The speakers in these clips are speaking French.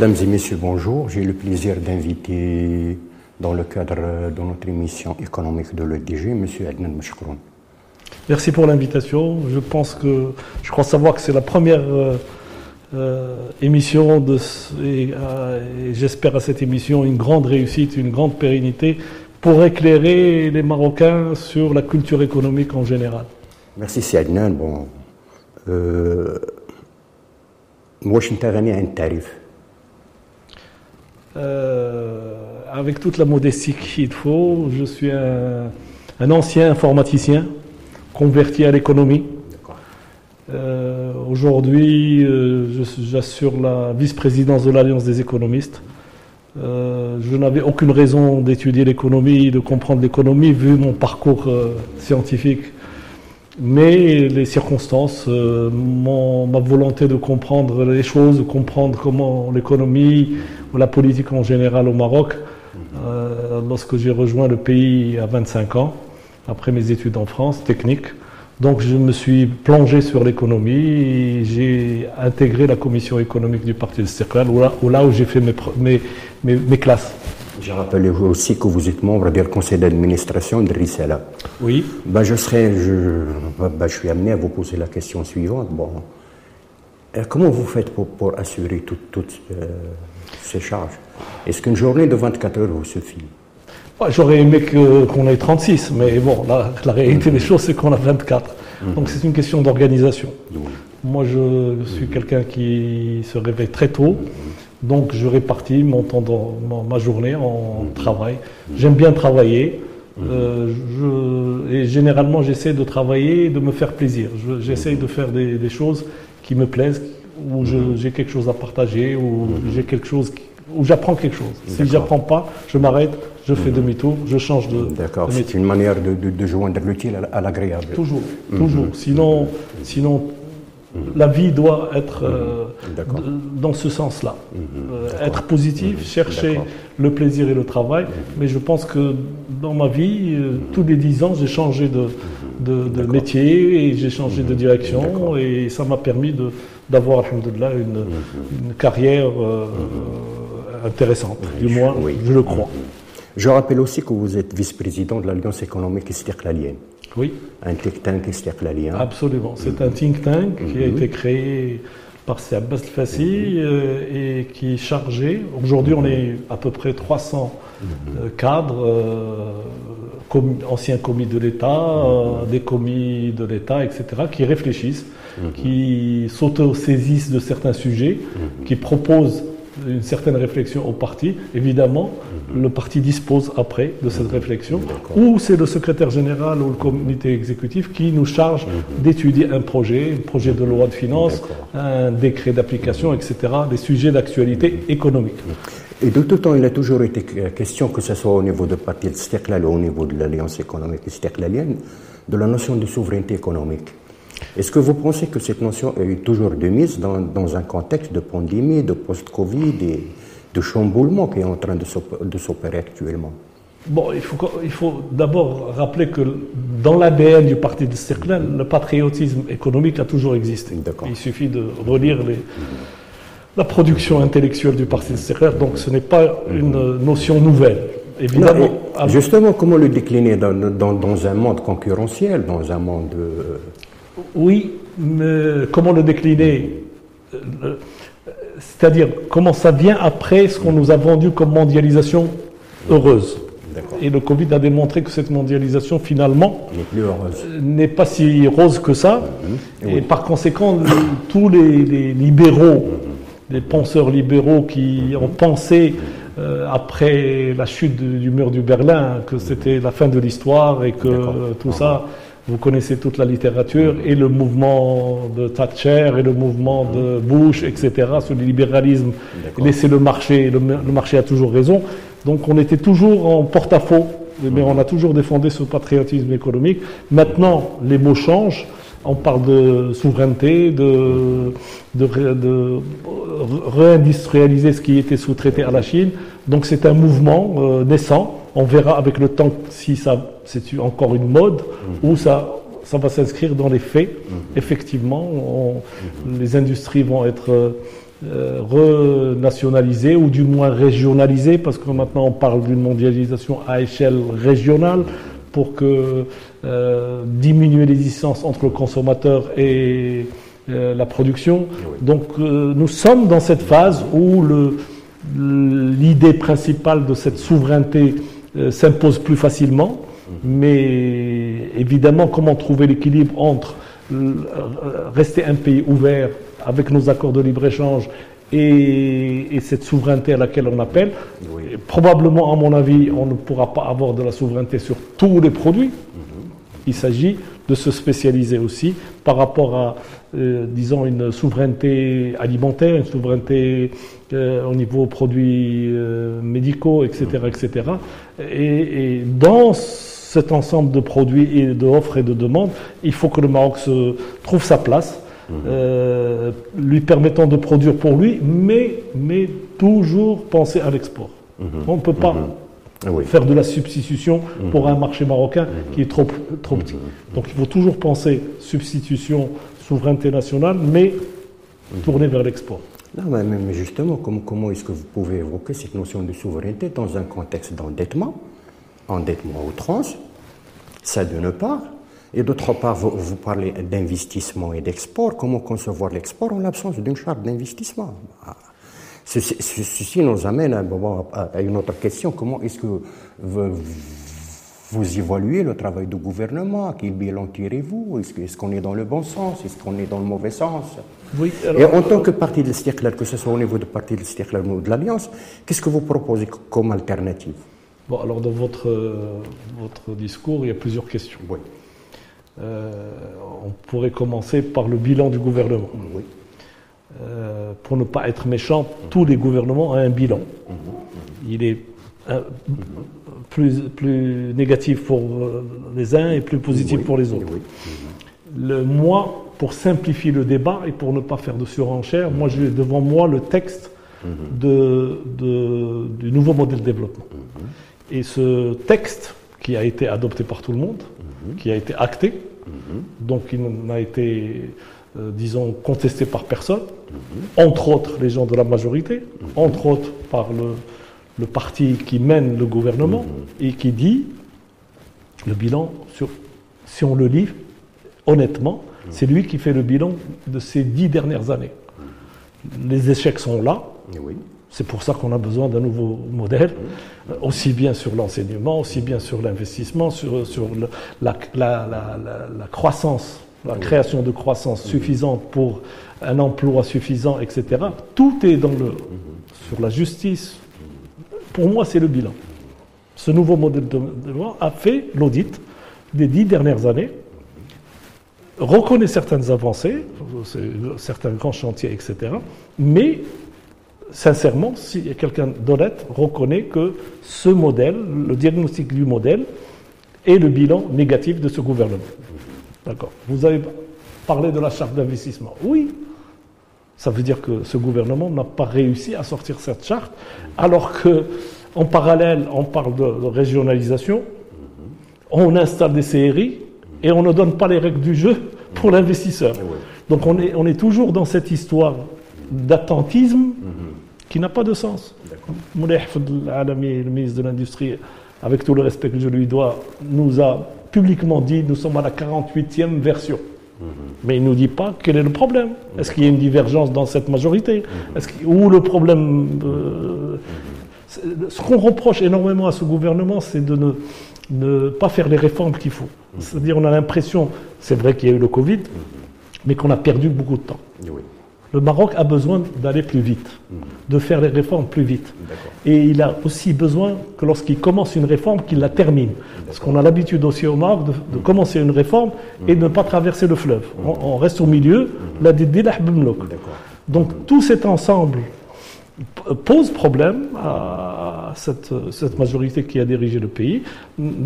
Mesdames et messieurs, bonjour. J'ai le plaisir d'inviter dans le cadre de notre émission économique de l'EDG, M. Adnan Mashkroun. Merci pour l'invitation. Je pense que, je crois savoir que c'est la première euh, euh, émission de, et, euh, et j'espère à cette émission une grande réussite, une grande pérennité pour éclairer les Marocains sur la culture économique en général. Merci, c'est Adnan. Bon, euh, واش انت غني عن التعريف euh, avec toute la modestie qu'il faut, je suis un, un ancien informaticien converti à l'économie. Euh, Aujourd'hui, euh, j'assure la vice-présidence de l'Alliance des économistes. Je n'avais aucune raison d'étudier l'économie, de comprendre l'économie, vu mon parcours scientifique. Mais les circonstances, euh, ma volonté de comprendre les choses, de comprendre comment l'économie ou la politique en général au Maroc, euh, lorsque j'ai rejoint le pays à 25 ans, après mes études en France, techniques. Donc je me suis plongé sur l'économie j'ai intégré la commission économique du Parti Istiqlal, où là où, j'ai fait mes, mes, mes classes. Je rappelle aussi que vous êtes membre du conseil d'administration de Rissala. Oui. Ben, je, serai, je, ben, je suis amené à vous poser la question suivante. Bon, euh, comment vous faites pour, pour assurer tout- toutes euh, ces charges? Est-ce qu'une journée de 24 heures vous suffit? J'aurais aimé qu'on ait 36, mais bon, la, la réalité des choses, c'est qu'on a 24. Donc c'est une question d'organisation. Moi, je suis quelqu'un qui se réveille très tôt, donc je répartis mon temps, dans, ma, journée en travail. J'aime bien travailler. euh, je- et généralement, j'essaie de travailler et de me faire plaisir. Je- J'essaie de faire des, des choses qui me plaisent, où je- j'ai quelque chose à partager, où j'ai quelque chose, qui- où j'apprends quelque chose. Si j'apprends pas, je m'arrête, je fais demi-tour, je change de, D'accord, de c'est une manière de, de- de joindre l'utile à- l'agréable. Toujours, toujours. Sinon, sinon, la vie doit être euh, dans ce sens-là. Euh, être positif, chercher D'accord. le plaisir et le travail. Mais je pense que dans ma vie, euh, tous les dix ans, j'ai changé de, de, de métier et j'ai changé de direction. Et ça m'a permis d'avoir, alhamdoulilah, une, une carrière euh, intéressante. Du moins, Oui. je le crois. Je rappelle aussi que vous êtes vice-président de l'Alliance économique istiqlalienne, Oui. un think tank istiqlalien. Absolument. C'est un think tank qui a été créé par C. Abbas Fassi et qui est chargé. Aujourd'hui, on est à peu près 300 euh, cadres, euh, com- anciens commis de l'État, euh, des commis de l'État, etc., qui réfléchissent, qui s'auto-saisissent de certains sujets, qui proposent une certaine réflexion au parti. Évidemment, le parti dispose après de cette réflexion, ou c'est le secrétaire général ou le comité exécutif qui nous charge d'étudier un projet, un projet de loi de finances, un décret d'application, etc., des sujets d'actualité économique. Et de tout temps, il a toujours été question, que ce soit au niveau du parti Istiqlal ou au niveau de l'Alliance économique istiqlalienne, de la notion de souveraineté économique. Est-ce que vous pensez que cette notion est toujours de mise dans, dans un contexte de pandémie, de post-Covid et de chamboulement qui est en train de s'op- de s'opérer actuellement Bon, il faut, co- il faut d'abord rappeler que dans l'ADN du Parti de Circlin, le patriotisme économique a toujours existé. Il suffit de relire les, la production intellectuelle du Parti de Circlin, donc ce n'est pas une notion nouvelle. Évidemment, Non, et à- justement, comment le décliner dans, dans- dans un monde concurrentiel, dans un monde... euh, Oui, mais comment le décliner? Euh, C'est-à-dire, comment ça vient après ce qu'on nous a vendu comme mondialisation heureuse. Et le Covid a démontré que cette mondialisation, finalement, n'est heureuse. n'est pas si rose que ça. Et par conséquent, le- tous les, les libéraux, les penseurs libéraux qui ont pensé euh, après la chute du, du mur du Berlin que c'était la fin de l'histoire et que euh, tout ça, vous connaissez toute la littérature et le mouvement de Thatcher et le mouvement de Bush, etc. sur le libéralisme, laisser le marché, le, le marché a toujours raison. Donc on était toujours en porte-à-faux, mais on a toujours défendu ce patriotisme économique. Maintenant, les mots changent. On parle de souveraineté, de, de réindustrialiser ce qui était sous-traité à la Chine. Donc c'est un mouvement euh, naissant. On verra avec le temps si ça c'est encore une mode ou ça ça va s'inscrire dans les faits. Effectivement, on- les industries vont être euh, renationaliser ou du moins régionaliser, parce que maintenant on parle d'une mondialisation à échelle régionale pour que euh, diminuer les distances entre le consommateur et euh, la production. Donc nous sommes dans cette phase où l'idée principale de cette souveraineté s'impose plus facilement, mais évidemment comment trouver l'équilibre entre rester un pays ouvert avec nos accords de libre-échange et, cette souveraineté à laquelle on appelle. Probablement, à mon avis, on ne pourra pas avoir de la souveraineté sur tous les produits. Mhm. Il s'agit de se spécialiser aussi par rapport à, euh, disons, une souveraineté alimentaire, une souveraineté euh, au niveau produits euh, médicaux, etc., etc. Et, et dans cet ensemble de produits et d'offres et de demandes, il faut que le Maroc se trouve sa place euh, lui permettant de produire pour lui, mais, mais toujours penser à l'export. Mhm. On ne peut pas mhm. faire de la substitution pour un marché marocain mhm. qui est trop, trop petit. Donc il faut toujours penser substitution, souveraineté nationale, mais tourner vers l'export. Non, mais, justement, comment, comment est-ce que vous pouvez évoquer cette notion de souveraineté dans un contexte d'endettement, endettement outrance, ça d'une part, et d'autre part, vous, parlez d'investissement et d'export. Comment concevoir l'export en l'absence d'une charte d'investissement? Ceci nous amène à, une autre question. Comment est-ce que vous, évaluez le travail du gouvernement? Quel bilan tirez-vous? Est-ce qu'on est dans le bon sens? Est-ce qu'on est dans le mauvais sens? Oui, Et en tant que parti de l'Istiklal, que ce soit au niveau du parti de l'Istiklal ou de l'Alliance, qu'est-ce que vous proposez comme alternative? Bon, alors dans votre, votre discours, il y a plusieurs questions. Oui. Euh, on pourrait commencer par le bilan du gouvernement. Euh, pour ne pas être méchant, tous les gouvernements ont un bilan. Il est euh, plus, plus négatif pour les uns et plus positif pour les autres. Le, moi, pour simplifier le débat et pour ne pas faire de surenchère, moi j'ai devant moi le texte de, du nouveau modèle de développement. Et ce texte, qui a été adopté par tout le monde, qui a été acté, donc il n'a été, euh, disons, contesté par personne, entre autres les gens de la majorité, entre autres par le, le parti qui mène le gouvernement et qui dit le bilan, sur, si on le lit honnêtement, c'est lui qui fait le bilan de ces dix dernières années. Les échecs sont là. Oui. C'est pour ça qu'on a besoin d'un nouveau modèle, aussi bien sur l'enseignement, aussi bien sur l'investissement, sur, sur la, la, la, croissance, la création de croissance suffisante pour un emploi suffisant, etc. Tout est sur la justice. Pour moi, c'est le bilan. Ce nouveau modèle de développement a fait l'audit des dix dernières années, reconnaît certaines avancées, certains grands chantiers, etc., mais sincèrement, si quelqu'un d'honnête reconnaît que ce modèle, le diagnostic du modèle, est le bilan négatif de ce gouvernement. D'accord. Vous avez parlé de la charte d'investissement. Oui, ça veut dire que ce gouvernement n'a pas réussi à sortir cette charte, alors que en parallèle, on parle de, régionalisation, on installe des CRI et on ne donne pas les règles du jeu pour l'investisseur. Donc on est, on est toujours dans cette histoire d'attentisme qui n'a pas de sens. Moulay le ministre de l'Industrie, avec tout le respect que je lui dois, nous a publiquement dit nous sommes à la 48e version. Mhm. Mais il ne nous dit pas quel est le problème. Est-ce qu'il y a une divergence dans cette majorité mhm. Ou le problème. Euh, ce qu'on reproche énormément à ce gouvernement, c'est de ne, ne, pas faire les réformes qu'il faut. Mhm. C'est-à-dire, on a l'impression, c'est vrai qu'il y a eu le Covid, mais qu'on a perdu beaucoup de temps. Oui. Le Maroc a besoin d'aller plus vite, de faire les réformes plus vite. Et il a aussi besoin que lorsqu'il commence une réforme, qu'il la termine. Parce qu'on a l'habitude aussi au Maroc de, commencer une réforme et de ne pas traverser le fleuve. On, reste au milieu, la Donc tout cet ensemble pose problème à cette, cette, majorité qui a dirigé le pays.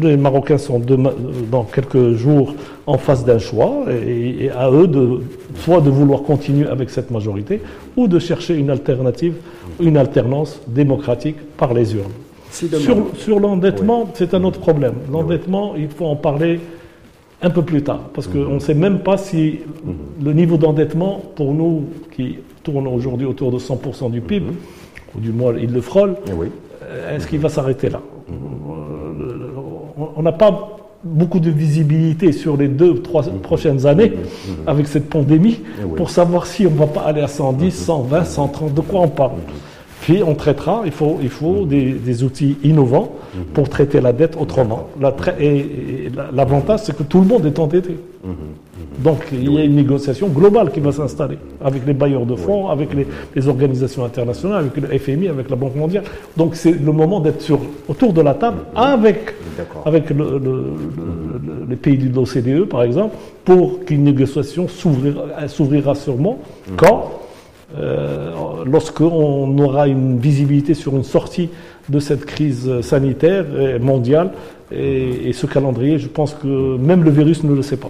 Les Marocains sont dans quelques jours en face d'un choix et, à eux de soit de vouloir continuer avec cette majorité ou de chercher une alternative, une alternance démocratique par les urnes. sur, sur l'endettement, c'est un autre problème. L'endettement, il faut en parler un peu plus tard, parce qu'on ne sait même pas si le niveau d'endettement, pour nous qui tourne aujourd'hui autour de 100% du PIB, ou du moins il le frôle, Eh oui. Euh, est-ce qu'il va s'arrêter là? Euh, On n'a pas beaucoup de visibilité sur les deux, trois prochaines années avec cette pandémie Eh pour savoir si on ne va pas aller à 110, 120, 130, de quoi on parle. Puis on traitera, il faut, il faut des, des outils innovants pour traiter la dette autrement. La tra- et et la- l'avantage, c'est que tout le monde est endetté. Donc il y a une négociation globale qui va s'installer avec les bailleurs de fonds, avec les, les organisations internationales, avec le FMI, avec la Banque mondiale. Donc c'est le moment d'être sur, autour de la table avec, le- le- les pays de l'OCDE, par exemple, pour qu'une négociation s'ouvrira, s'ouvrira sûrement quand euh, lorsqu'on aura une visibilité sur une sortie de cette crise sanitaire mondiale. Et, et ce calendrier, je pense que même le virus ne le sait pas.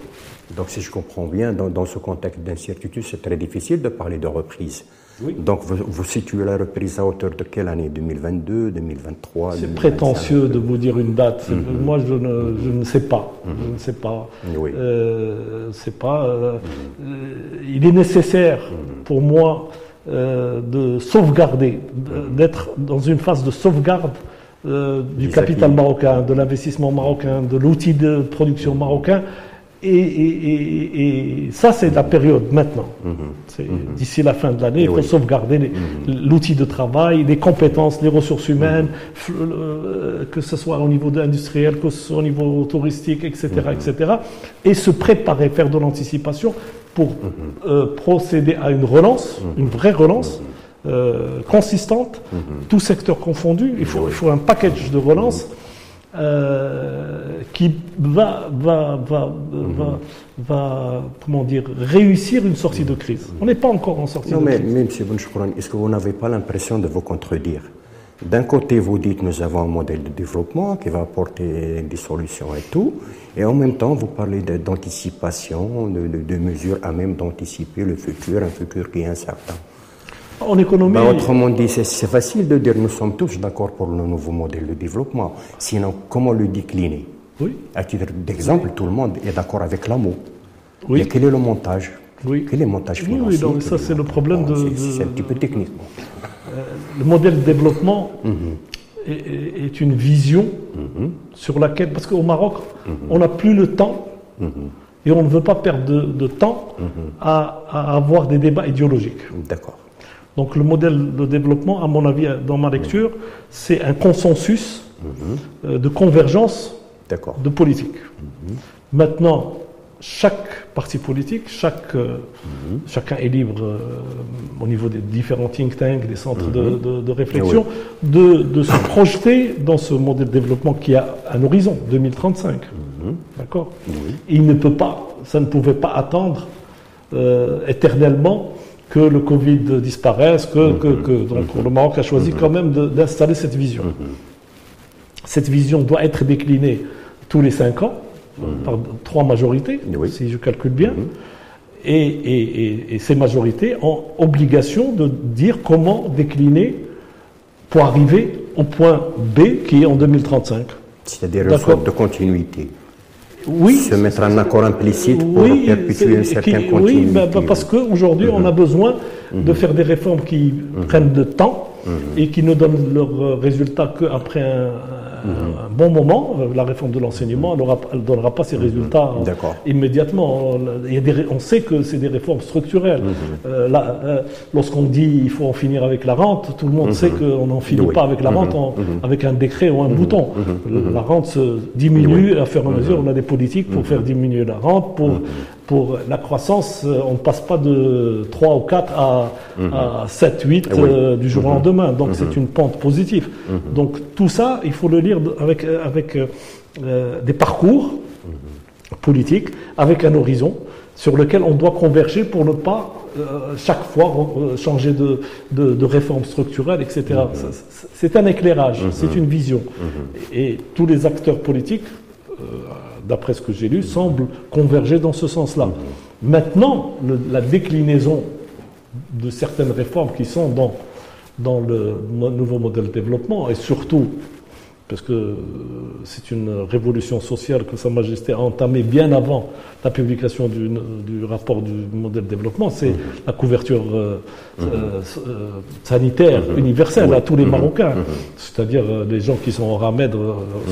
Donc, si je comprends bien, dans, dans ce contexte d'incertitude, c'est très difficile de parler de reprise. Oui. Donc, vous, vous situez la reprise à hauteur de quelle année? 2022, 2023 C'est 2025? prétentieux de vous dire une date. Moi, je ne, je ne sais pas. Je ne sais pas. Oui. Euh, c'est pas. euh, euh, il est nécessaire pour moi euh, de sauvegarder, de- d'être dans une phase de sauvegarde du capital acquis. marocain, de l'investissement marocain, de l'outil de production marocain. Et, et- et- et ça, c'est la période maintenant. C'est D'ici la fin de l'année, il faut oui. sauvegarder les- l'outil de travail, les compétences, les ressources humaines, euh, que ce soit au niveau industriel, que ce soit au niveau touristique, etc., etc. Et se préparer, faire de l'anticipation pour euh, procéder à une relance, une vraie relance. euh, consistante, tout secteur confondu, il faut, il faut un package de relance euh, qui va, va, va, va, va, comment dire, réussir une sortie de crise. On n'est pas encore en sortie Non, de mais, crise. mais M. Bounchkouran, est-ce que vous n'avez pas l'impression de vous contredire? D'un côté, vous dites nous avons un modèle de développement qui va apporter des solutions et tout, et en même temps, vous parlez d'anticipation, de, de- de mesures à même d'anticiper le futur, un futur qui est incertain. En économie, Ben, autrement dit, c'est- facile de dire nous sommes tous d'accord pour le nouveau modèle de développement. Sinon, comment le décliner? Oui, À titre d'exemple, tout le monde est d'accord avec l'amour. Oui. Mais quel est le montage? Oui. Quel est le montage Oui, oui, financier donc ça, c'est le problème de- c'est- un petit peu technique. bon. le modèle de développement est, est- est une vision sur laquelle, parce qu'au Maroc, on n'a plus le temps et on ne veut pas perdre de, de temps à, à avoir des débats idéologiques. D'accord. Donc le modèle de développement, à mon avis, dans ma lecture, c'est un consensus euh, de convergence de politique. Maintenant, chaque parti politique, chaque, euh, chacun est libre euh, au niveau des différents think tanks, des centres de, de- de réflexion, de, de se projeter dans ce modèle de développement qui a un horizon 2035. D'accord? Il ne peut pas, ça ne pouvait pas attendre euh, éternellement que le Covid disparaisse, que, que- que- donc le Maroc a choisi quand même d'installer cette vision. Cette vision doit être déclinée tous les cinq ans par trois majorités, Oui. si je calcule bien. Et, et- et- et ces majorités ont obligation de dire comment décliner pour arriver au point B qui est en 2035. C'est-à-dire une sorte de continuité. Oui, Se mettre en accord implicite pour oui, perpétuer une c'est- certaine qui- continuité. Mhm. Oui, bah, bah, parce qu'aujourd'hui, on a besoin de faire des réformes qui prennent de temps Mhm. et qui ne donnent leurs résultats qu'après un, un bon moment. Euh, La réforme de l'enseignement, elle ne donnera pas ses résultats euh, immédiatement. Il y a des on sait que c'est des réformes structurelles. Mhm. Euh, euh, Lorsqu'on dit il faut en finir avec la rente, tout le monde sait qu'on n'en finit. Oui. Pas avec la rente en- avec un décret ou un bouton. La rente se diminue à fur et à mesure. On a des politiques pour faire diminuer la rente. Pour, pour la croissance, euh, on ne passe pas de 3 ou 4 à, à 7, 8 Oui. euh, du jour au lendemain. Donc c'est une pente positive. Donc tout ça, il faut le lire avec, euh, avec euh, des parcours politiques, avec un horizon sur lequel on doit converger pour ne pas euh, chaque fois changer de, de, de réforme structurelle, etc. C'est- un éclairage, c'est une vision. Et tous les acteurs politiques, d'après ce que j'ai lu, semblent converger dans ce sens-là. Maintenant, la déclinaison de certaines réformes qui sont dans, dans le nouveau modèle de développement et surtout parce que euh, c'est une révolution sociale que Sa Majesté a entamée bien avant la publication du, du rapport du modèle de développement, c'est la couverture euh, euh, sanitaire universelle à tous les Marocains, c'est-à-dire les gens qui sont en ramède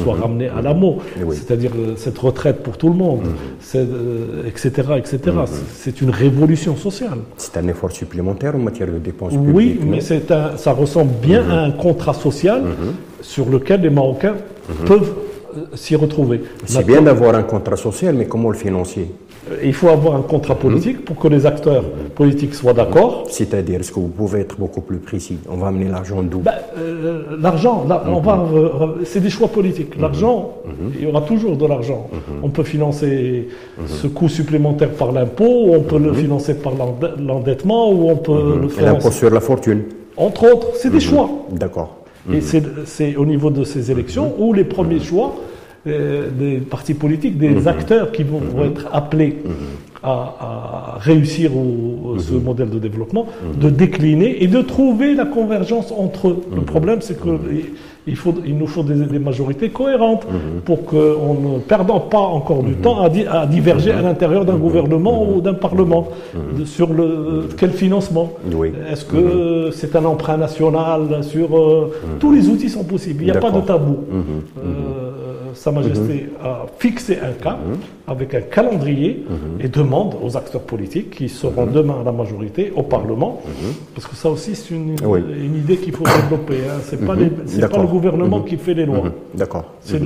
soient ramenés à l'AMO, c'est-à-dire cette retraite pour tout le monde, etc. etc. C'est une révolution sociale. C'est un effort supplémentaire en matière de dépenses publiques. Oui, mais un, ça ressemble bien à un contrat social sur lequel les Marocains mhm. peuvent euh, s'y retrouver. C'est bien d'avoir un contrat social, mais comment le financer? Euh, il faut avoir un contrat politique mhm. pour que les acteurs politiques soient d'accord. C'est-à-dire, est-ce que vous pouvez être beaucoup plus précis? On va amener l'argent d'où? Ben, euh, L'argent, on va, c'est des choix politiques. Mhm. L'argent, il y aura toujours de l'argent. On peut financer ce coût supplémentaire par l'impôt, on peut le financer par l'endettement, ou on peut le faire. L'impôt sur la fortune. Entre autres, c'est des choix. D'accord. Et c'est au niveau de ces élections où les premiers choix euh, des partis politiques, des mhm. acteurs qui vont, être appelés mhm. à, réussir ce mhm. modèle de développement, de décliner et de trouver la convergence entre eux. Le problème, c'est que il, faut, il nous faut des, majorités cohérentes pour qu'on ne perdant pas encore du temps à, diverger à l'intérieur d'un gouvernement ou d'un parlement sur le quel financement. Est-ce que c'est un emprunt national sur euh, tous les outils sont possibles. Il n'y a pas de tabou. Euh, sa Majesté mhm. a fixé un cas mhm. avec un calendrier mhm. et demande aux acteurs politiques qui seront demain à la majorité au Parlement, parce que ça aussi c'est une, idée qu'il faut développer. Hein. C'est pas, pas, le gouvernement qui fait les lois. D'accord. C'est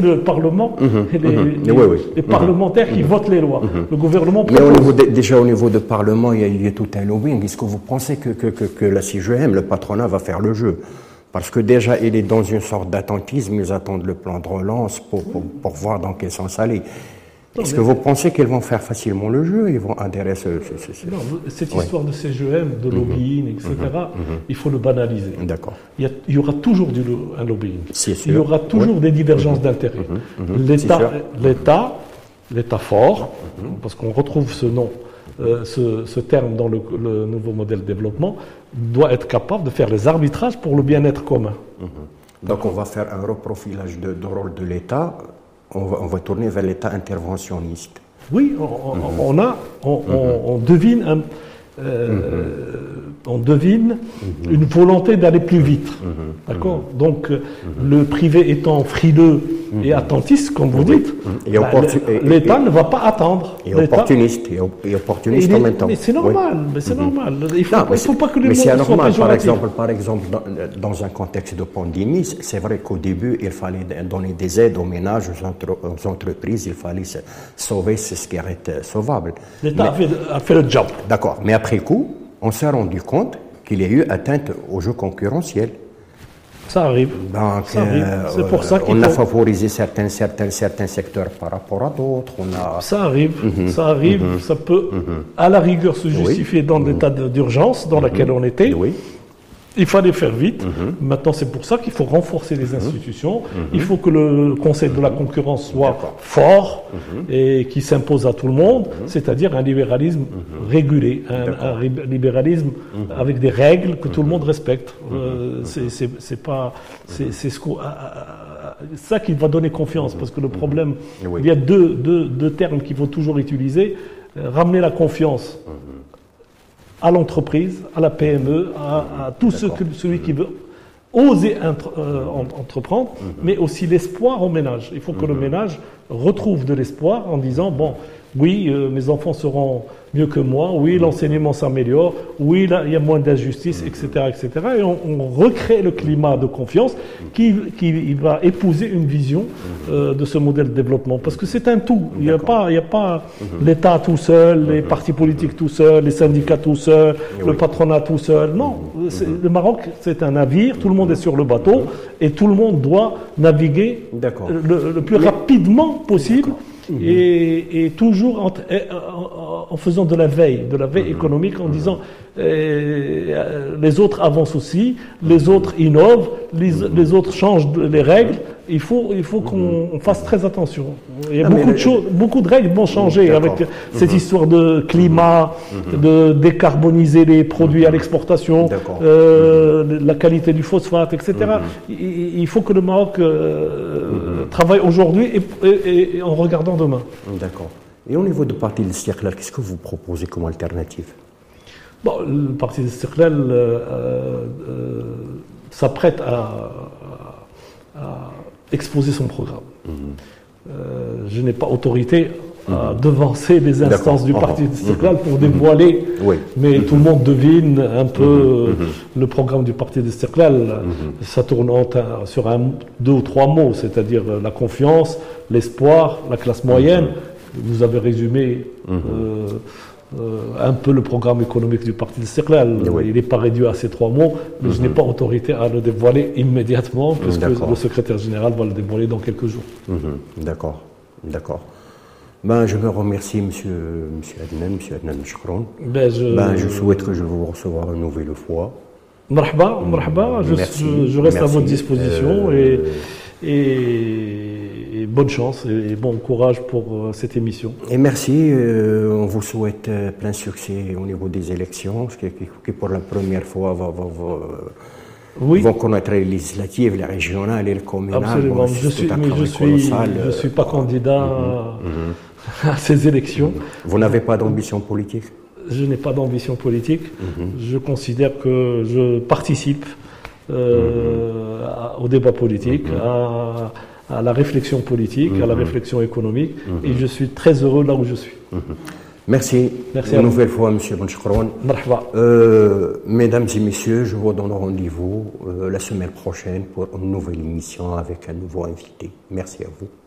le, Parlement et les, parlementaires qui votent les lois. Le gouvernement. Mais au niveau déjà au niveau du Parlement, il y, a, tout un lobbying. Est-ce que vous pensez que, que, que, que la CGM, le patronat, va faire le jeu? Parce que déjà, il est dans une sorte d'attentisme, ils attendent le plan de relance pour, pour, voir dans quel sens aller. Est-ce que vous pensez qu'ils vont faire facilement le jeu? Ils vont ce. non, cette histoire de CGM, de mhm. lobbying, etc., mhm. Mhm. il faut le banaliser. D'accord. Il, y aura toujours du, un lobbying. Il y aura toujours des divergences d'intérêts. L'État, l'État, l'État fort, parce qu'on retrouve ce nom euh, ce, terme dans le, nouveau modèle de développement, doit être capable de faire les arbitrages pour le bien-être commun. Mhm. Donc on va faire un reprofilage de, rôle de l'État, on va, on va, tourner vers l'État interventionniste. Oui, on, mhm. a, on, mhm. devine un, euh, on devine une volonté d'aller plus vite. D'accord Donc, le privé étant frileux et attentiste, comme vous dites, bah, l'État ne va pas attendre. Et opportuniste, et, opportuniste en même temps. Mais c'est normal, mais c'est normal. Il ne faut, pas que les Mais c'est normal, par exemple, par exemple dans, un contexte de pandémie, c'est vrai qu'au début, il fallait donner des aides aux ménages, aux, entreprises, il fallait sauver ce qui était sauvable. L'État a, fait le job. D'accord, mais après coup, on s'est rendu compte qu'il y a eu atteinte au jeu concurrentiel. Ça arrive. Donc, euh, c'est pour ça qu'on a favorisé certains, certains, certains secteurs par rapport à d'autres. A... Ça arrive, mhm. ça arrive, mhm. ça peut mhm. à la rigueur se justifier dans l'état d'urgence dans lequel on était. Oui. Il fallait faire vite. Mhm. Maintenant, c'est pour ça qu'il faut renforcer les mhm. institutions. Mhm. Il faut que le Conseil de la concurrence soit fort et qui s'impose à tout le monde, c'est-à-dire un libéralisme régulé, un, libéralisme avec des règles que tout le monde respecte. Euh, c'est pas, c'est ce ça qui va donner confiance, parce que le problème, il y a deux, deux, deux termes qu'il faut toujours utiliser. Euh, ramener la confiance à l'entreprise, à la PME, à, tout ce que, celui qui veut oser euh, entreprendre, mhm. mais aussi l'espoir au ménage. Il faut que le mhm. ménage retrouve de l'espoir en disant, bon, oui, euh, mes enfants seront mieux que moi, oui, l'enseignement s'améliore, oui, là, il y a moins d'injustice, etc., etc. Et on, recrée le climat de confiance qui, qui va épouser une vision euh, de ce modèle de développement. Parce que c'est un tout. Il n'y a pas, il y a pas mhm. l'État tout seul, les partis politiques tout seuls, les syndicats tout seuls, le patronat tout seul. Non, mhm. le Maroc, c'est un navire, tout le monde est sur le bateau et tout le monde doit naviguer le, le, plus rapidement possible et, toujours en, faisant de la veille, de la veille mhm. économique, en disant euh, les autres avancent aussi, les autres innovent, les, mhm. autres changent les règles, il faut, il faut qu'on fasse très attention. Il y a beaucoup de choses, beaucoup de règles vont changer avec cette histoire de climat, de décarboniser les produits à l'exportation, euh, la qualité du phosphate, etc. Il, faut que le Maroc euh, travaille aujourd'hui et, en regardant demain. D'accord. Et au niveau du parti de Stirklal, qu'est-ce que vous proposez comme alternative? Bon, Le parti de Stirklal euh, s'apprête à, exposer son programme. Mhm. je n'ai pas autorité à devancer les instances du Parti Istiklal pour dévoiler. Mais tout le monde devine un peu mhm. Mhm. le programme du Parti. Mhm. Ça tourne sur un, deux ou trois mots, c'est-à-dire la confiance, l'espoir, la classe moyenne. Vous avez résumé euh, euh, un peu le programme économique du Parti Istiklal. Il n'est pas réduit à ces trois mots, mais je n'ai pas autorité à le dévoiler immédiatement, puisque le secrétaire général va le dévoiler dans quelques jours. D'accord, d'accord. Ben, je me remercie, monsieur, monsieur Adnan, monsieur Adnan Chokron. Ben, je... Ben, je souhaite que je vous recevoir une nouvelle fois. Marhaba, marhaba, je, je, reste à votre disposition euh, et, et, bonne chance et, bon courage pour euh, cette émission. Et merci, euh, on vous souhaite plein succès au niveau des élections, qui, qui, pour la première fois va, va, va oui. vont connaître les législatives, les régionales et les communales. Absolument, je suis, mais je suis, je suis pas candidat. Mm-hmm. Mm-hmm. à ces élections. Vous n'avez pas d'ambition politique? Je n'ai pas d'ambition politique. Mhm. Je considère que je participe euh, au débat politique, mhm. à, la réflexion politique, à la mhm. réflexion économique, et je suis très heureux là où je suis. Merci. Merci une nouvelle fois, M. Bonchkron. Euh, mesdames et messieurs, je vous donne rendez-vous euh, la semaine prochaine pour une nouvelle émission avec un nouveau invité. Merci à vous.